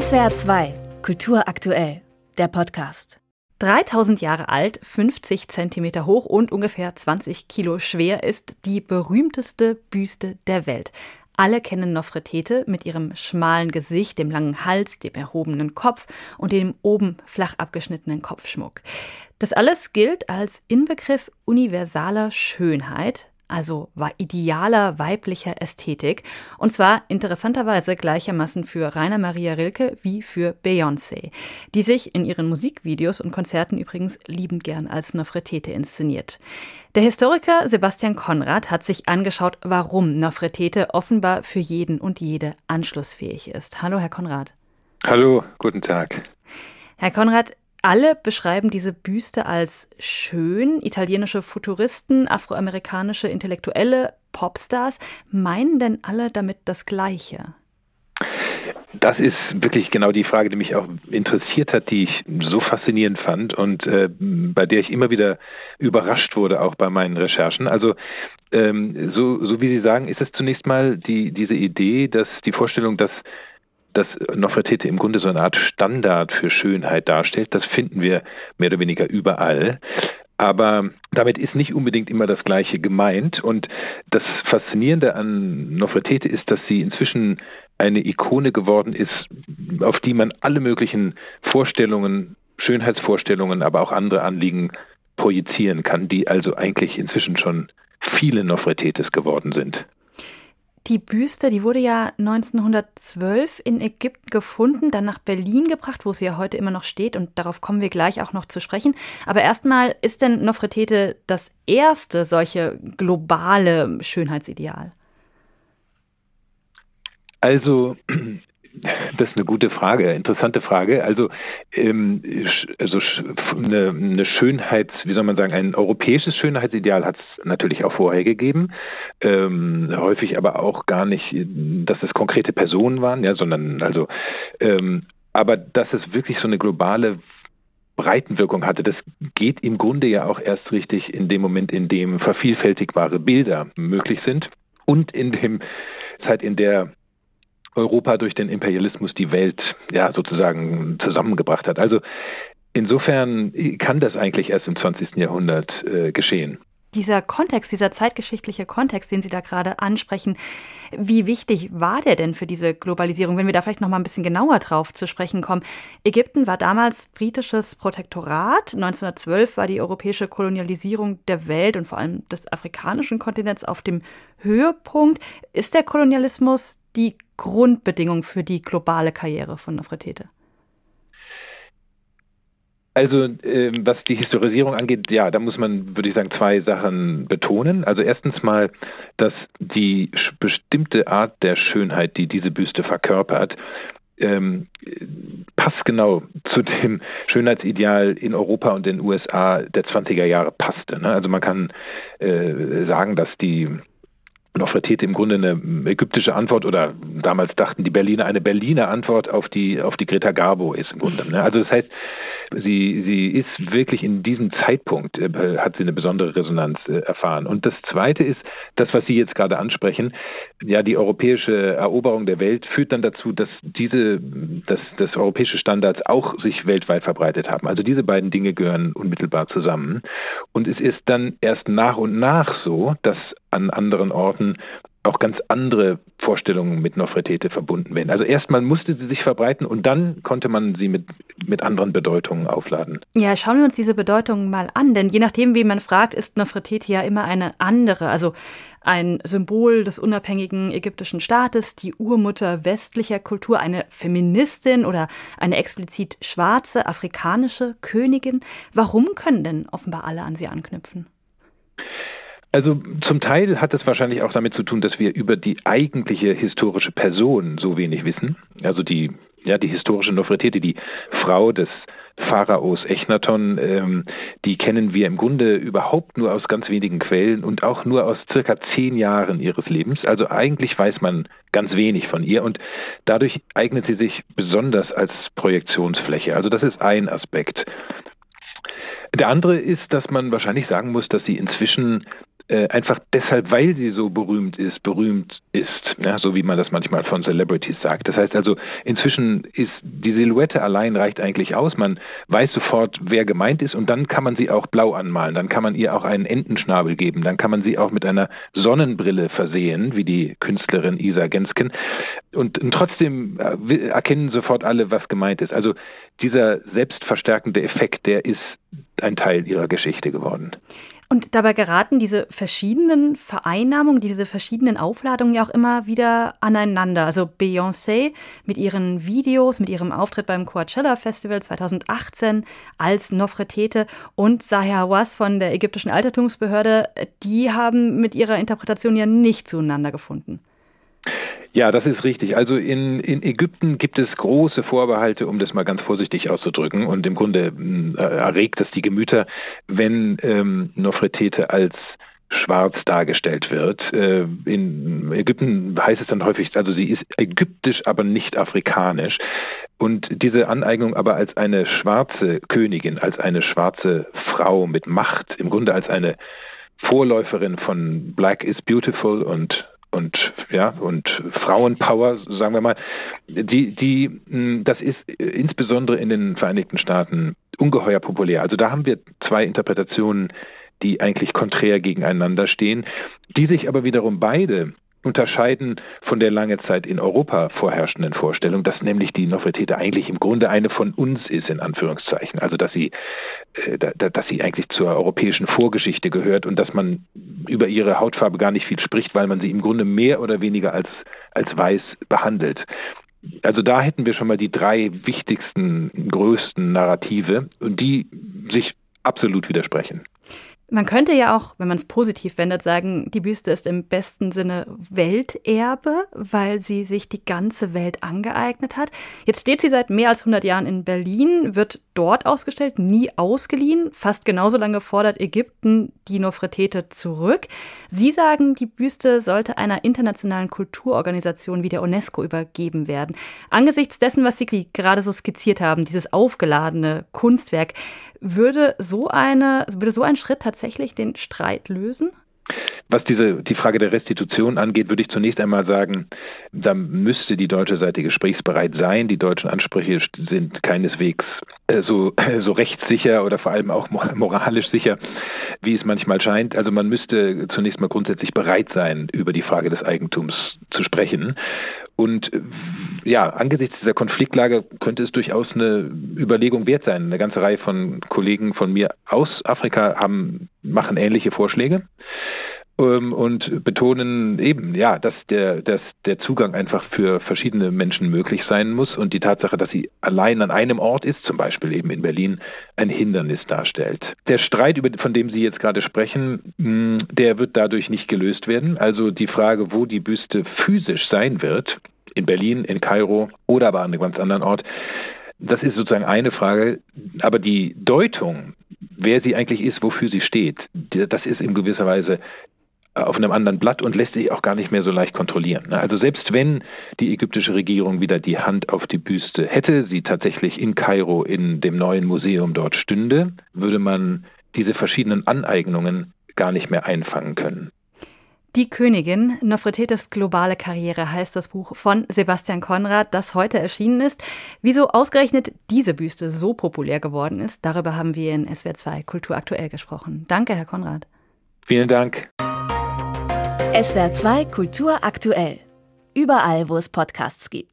SWR 2, Kultur aktuell, der Podcast. 3000 Jahre alt, 50 Zentimeter hoch und ungefähr 20 Kilo schwer ist die berühmteste Büste der Welt. Alle kennen Nofretete mit ihrem schmalen Gesicht, dem langen Hals, dem erhobenen Kopf und dem oben flach abgeschnittenen Kopfschmuck. Das alles gilt als Inbegriff universaler Schönheit, also war idealer weiblicher Ästhetik. Und zwar interessanterweise gleichermaßen für Rainer Maria Rilke wie für Beyoncé, die sich in ihren Musikvideos und Konzerten übrigens liebend gern als Nofretete inszeniert. Der Historiker Sebastian Konrad hat sich angeschaut, warum Nofretete offenbar für jeden und jede anschlussfähig ist. Hallo, Herr Konrad. Hallo, guten Tag. Herr Konrad, alle beschreiben diese Büste als schön. Italienische Futuristen, afroamerikanische Intellektuelle, Popstars. Meinen denn alle damit das Gleiche? Das ist wirklich genau die Frage, die mich auch interessiert hat, die ich so faszinierend fand und äh, bei der ich immer wieder überrascht wurde, auch bei meinen Recherchen. Also ähm, so, so wie Sie sagen, ist es zunächst mal die, diese Idee, dass die Vorstellung, dass dass Nofretete im Grunde so eine Art Standard für Schönheit darstellt. Das finden wir mehr oder weniger überall. Aber damit ist nicht unbedingt immer das Gleiche gemeint. Und das Faszinierende an Nofretete ist, dass sie inzwischen eine Ikone geworden ist, auf die man alle möglichen Vorstellungen, Schönheitsvorstellungen, aber auch andere Anliegen projizieren kann, die also eigentlich inzwischen schon viele Nofretetes geworden sind. Die Büste, die wurde ja 1912 in Ägypten gefunden, dann nach Berlin gebracht, wo sie ja heute immer noch steht und darauf kommen wir gleich auch noch zu sprechen. Aber erstmal, ist denn Nofretete das erste solche globale Schönheitsideal? Also das ist eine gute Frage, interessante Frage. Also, ähm, also eine, eine Schönheits, wie soll man sagen, ein europäisches Schönheitsideal hat es natürlich auch vorher gegeben, ähm, häufig aber auch gar nicht, dass es konkrete Personen waren, ja, sondern also, ähm, aber dass es wirklich so eine globale Breitenwirkung hatte. Das geht im Grunde ja auch erst richtig in dem Moment, in dem vervielfältigbare Bilder möglich sind und in dem Zeit, in der Europa durch den Imperialismus die Welt ja sozusagen zusammengebracht hat. Also insofern kann das eigentlich erst im 20. Jahrhundert äh, geschehen dieser Kontext, dieser zeitgeschichtliche Kontext, den Sie da gerade ansprechen, wie wichtig war der denn für diese Globalisierung? Wenn wir da vielleicht noch mal ein bisschen genauer drauf zu sprechen kommen. Ägypten war damals britisches Protektorat. 1912 war die europäische Kolonialisierung der Welt und vor allem des afrikanischen Kontinents auf dem Höhepunkt. Ist der Kolonialismus die Grundbedingung für die globale Karriere von Nofretete? Also ähm, was die Historisierung angeht, ja, da muss man, würde ich sagen, zwei Sachen betonen. Also erstens mal, dass die bestimmte Art der Schönheit, die diese Büste verkörpert, ähm, passgenau zu dem Schönheitsideal in Europa und den USA der 20er Jahre passte. Ne? Also man kann äh, sagen, dass die Nofretete im Grunde eine ägyptische Antwort oder damals dachten die Berliner eine Berliner Antwort auf die auf die Greta Garbo ist im Grunde. Ne? Also das heißt, sie sie ist wirklich in diesem Zeitpunkt äh, hat sie eine besondere Resonanz äh, erfahren. Und das Zweite ist das, was Sie jetzt gerade ansprechen. Ja, die europäische Eroberung der Welt führt dann dazu, dass diese dass das europäische Standards auch sich weltweit verbreitet haben. Also diese beiden Dinge gehören unmittelbar zusammen. Und es ist dann erst nach und nach so, dass an anderen Orten auch ganz andere Vorstellungen mit Nofretete verbunden werden. Also erstmal musste sie sich verbreiten und dann konnte man sie mit, mit anderen Bedeutungen aufladen. Ja, schauen wir uns diese Bedeutungen mal an, denn je nachdem, wie man fragt, ist Nofretete ja immer eine andere, also ein Symbol des unabhängigen ägyptischen Staates, die Urmutter westlicher Kultur, eine Feministin oder eine explizit schwarze afrikanische Königin. Warum können denn offenbar alle an sie anknüpfen? Also zum Teil hat es wahrscheinlich auch damit zu tun, dass wir über die eigentliche historische Person so wenig wissen. Also die, ja, die historische Nofretete, die Frau des Pharaos Echnaton, ähm, die kennen wir im Grunde überhaupt nur aus ganz wenigen Quellen und auch nur aus circa zehn Jahren ihres Lebens. Also eigentlich weiß man ganz wenig von ihr und dadurch eignet sie sich besonders als Projektionsfläche. Also das ist ein Aspekt. Der andere ist, dass man wahrscheinlich sagen muss, dass sie inzwischen äh, einfach deshalb, weil sie so berühmt ist, berühmt ist, ja, so wie man das manchmal von Celebrities sagt. Das heißt also, inzwischen ist die Silhouette allein reicht eigentlich aus. Man weiß sofort, wer gemeint ist und dann kann man sie auch blau anmalen. Dann kann man ihr auch einen Entenschnabel geben. Dann kann man sie auch mit einer Sonnenbrille versehen, wie die Künstlerin Isa Gensken. Und, und trotzdem äh, erkennen sofort alle, was gemeint ist. Also dieser selbstverstärkende Effekt, der ist ein Teil ihrer Geschichte geworden. Und dabei geraten diese verschiedenen Vereinnahmungen, diese verschiedenen Aufladungen ja auch immer wieder aneinander. Also Beyoncé mit ihren Videos, mit ihrem Auftritt beim Coachella Festival 2018 als Nofretete und Sahia Hawass von der ägyptischen Altertumsbehörde, die haben mit ihrer Interpretation ja nicht zueinander gefunden. Ja, das ist richtig. Also in, in Ägypten gibt es große Vorbehalte, um das mal ganz vorsichtig auszudrücken. Und im Grunde äh, erregt es die Gemüter, wenn ähm, Nofretete als schwarz dargestellt wird. Äh, in Ägypten heißt es dann häufig, also sie ist ägyptisch, aber nicht afrikanisch. Und diese Aneignung aber als eine schwarze Königin, als eine schwarze Frau mit Macht, im Grunde als eine Vorläuferin von Black is Beautiful und und ja und Frauenpower, sagen wir mal, die die hm, das ist insbesondere in den Vereinigten Staaten ungeheuer populär. Also da haben wir zwei Interpretationen, die eigentlich konträr gegeneinander stehen, die sich aber wiederum beide unterscheiden von der lange Zeit in Europa vorherrschenden Vorstellung, dass nämlich die Nofretete eigentlich im Grunde eine von uns ist, in Anführungszeichen. Also dass sie, äh, dass sie eigentlich zur europäischen Vorgeschichte gehört und dass man über ihre Hautfarbe gar nicht viel spricht, weil man sie im Grunde mehr oder weniger als, als weiß behandelt. Also da hätten wir schon mal die drei wichtigsten, größten Narrative und die sich absolut widersprechen. Man könnte ja auch, wenn man es positiv wendet, sagen, die Büste ist im besten Sinne Welterbe, weil sie sich die ganze Welt angeeignet hat. Jetzt steht sie seit mehr als 100 Jahren in Berlin, wird dort ausgestellt, nie ausgeliehen. Fast genauso lange fordert Ägypten die Nofretete zurück. Sie sagen, die Büste sollte einer internationalen Kulturorganisation wie der UNESCO übergeben werden. Angesichts dessen, was Sie gerade so skizziert haben, dieses aufgeladene Kunstwerk, würde so eine, würde so ein Schritt tatsächlich den Streit lösen? Was diese, die Frage der Restitution angeht, würde ich zunächst einmal sagen, da müsste die deutsche Seite gesprächsbereit sein. Die deutschen Ansprüche sind keineswegs äh, so, so rechtssicher oder vor allem auch moralisch sicher, wie es manchmal scheint. Also man müsste zunächst mal grundsätzlich bereit sein, über die Frage des Eigentums zu sprechen. Und äh, ja, angesichts dieser Konfliktlage könnte es durchaus eine Überlegung wert sein. Eine ganze Reihe von Kollegen von mir aus Afrika haben, machen ähnliche Vorschläge. Ähm, und betonen eben, ja, dass der, dass der Zugang einfach für verschiedene Menschen möglich sein muss und die Tatsache, dass sie allein an einem Ort ist, zum Beispiel eben in Berlin, ein Hindernis darstellt. Der Streit, von dem Sie jetzt gerade sprechen, hm, der wird dadurch nicht gelöst werden. Also die Frage, wo die Büste physisch sein wird, in Berlin, in Kairo oder aber an einem ganz anderen Ort, das ist sozusagen eine Frage, aber die Deutung, wer sie eigentlich ist, wofür sie steht, das ist in gewisser Weise auf einem anderen Blatt und lässt sich auch gar nicht mehr so leicht kontrollieren. Also selbst wenn die ägyptische Regierung wieder die Hand auf die Büste hätte, sie tatsächlich in Kairo in dem neuen Museum dort stünde, würde man diese verschiedenen Aneignungen gar nicht mehr einfangen können. Die Königin, Nofretetes globale Karriere heißt das Buch von Sebastian Konrad, das heute erschienen ist. Wieso ausgerechnet diese Büste so populär geworden ist, darüber haben wir in SWR 2 Kultur aktuell gesprochen. Danke, Herr Konrad. Vielen Dank. SWR 2 Kultur aktuell. Überall, wo es Podcasts gibt.